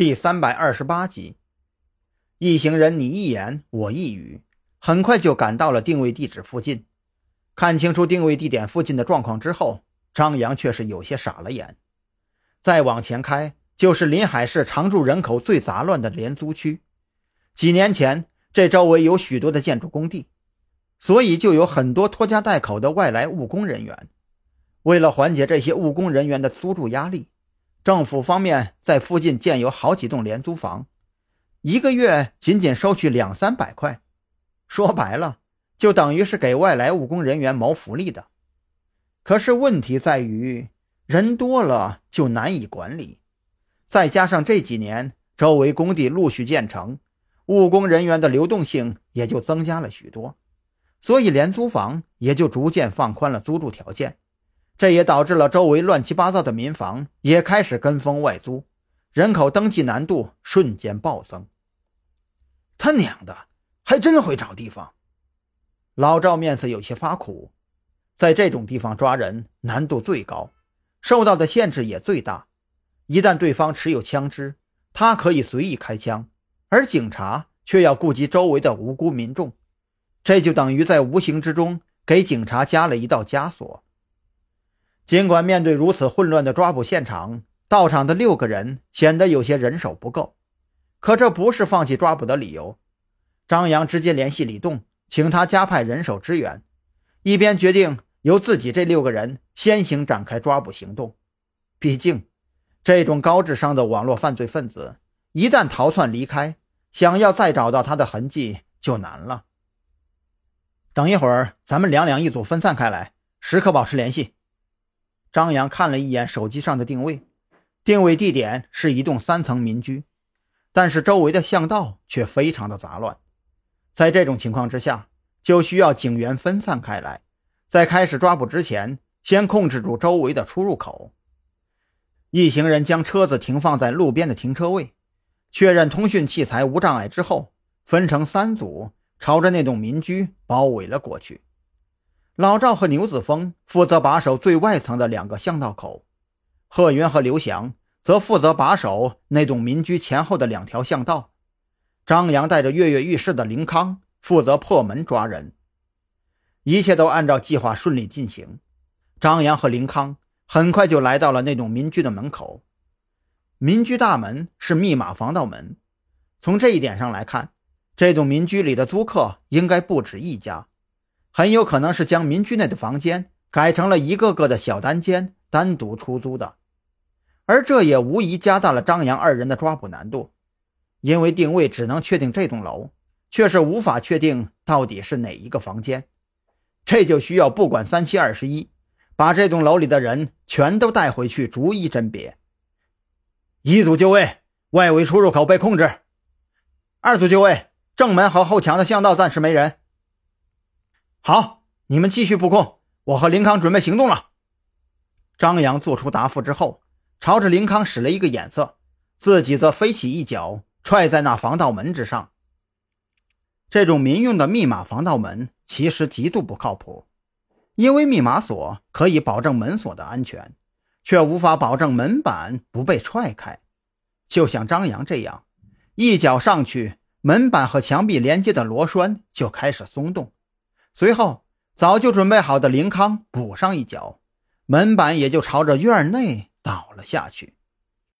第三百二十八集，一行人你一言我一语，很快就赶到了定位地址附近。看清楚定位地点附近的状况之后，张扬却是有些傻了眼。再往前开，就是临海市常住人口最杂乱的廉租区。几年前，这周围有许多的建筑工地，所以就有很多拖家带口的外来务工人员。为了缓解这些务工人员的租住压力，政府方面在附近建有好几栋廉租房，一个月仅仅收取两三百块，说白了就等于是给外来务工人员谋福利的。可是问题在于人多了就难以管理，再加上这几年周围工地陆续建成，务工人员的流动性也就增加了许多，所以廉租房也就逐渐放宽了租住条件。这也导致了周围乱七八糟的民房也开始跟风外租，人口登记难度瞬间暴增。他娘的，还真会找地方！老赵面色有些发苦，在这种地方抓人难度最高，受到的限制也最大。一旦对方持有枪支，他可以随意开枪，而警察却要顾及周围的无辜民众，这就等于在无形之中给警察加了一道枷锁。尽管面对如此混乱的抓捕现场，到场的六个人显得有些人手不够，可这不是放弃抓捕的理由。张扬直接联系李栋，请他加派人手支援，一边决定由自己这六个人先行展开抓捕行动。毕竟，这种高智商的网络犯罪分子，一旦逃窜离开，想要再找到他的痕迹就难了。等一会儿，咱们两两一组分散开来，时刻保持联系。张扬看了一眼手机上的定位，定位地点是一栋三层民居，但是周围的巷道却非常的杂乱。在这种情况之下，就需要警员分散开来，在开始抓捕之前，先控制住周围的出入口。一行人将车子停放在路边的停车位，确认通讯器材无障碍之后，分成三组，朝着那栋民居包围了过去。老赵和牛子峰负责把守最外层的两个巷道口，贺云和刘翔则负责把守那栋民居前后的两条巷道。张扬带着跃跃欲试的林康负责破门抓人。一切都按照计划顺利进行。张扬和林康很快就来到了那栋民居的门口。民居大门是密码防盗门，从这一点上来看，这栋民居里的租客应该不止一家。很有可能是将民居内的房间改成了一个个的小单间，单独出租的，而这也无疑加大了张扬二人的抓捕难度，因为定位只能确定这栋楼，却是无法确定到底是哪一个房间，这就需要不管三七二十一，把这栋楼里的人全都带回去逐一甄别。一组就位，外围出入口被控制；二组就位，正门和后墙的巷道暂时没人。好，你们继续布控，我和林康准备行动了。张扬做出答复之后，朝着林康使了一个眼色，自己则飞起一脚踹在那防盗门之上。这种民用的密码防盗门其实极度不靠谱，因为密码锁可以保证门锁的安全，却无法保证门板不被踹开。就像张扬这样，一脚上去，门板和墙壁连接的螺栓就开始松动。随后，早就准备好的林康补上一脚，门板也就朝着院内倒了下去。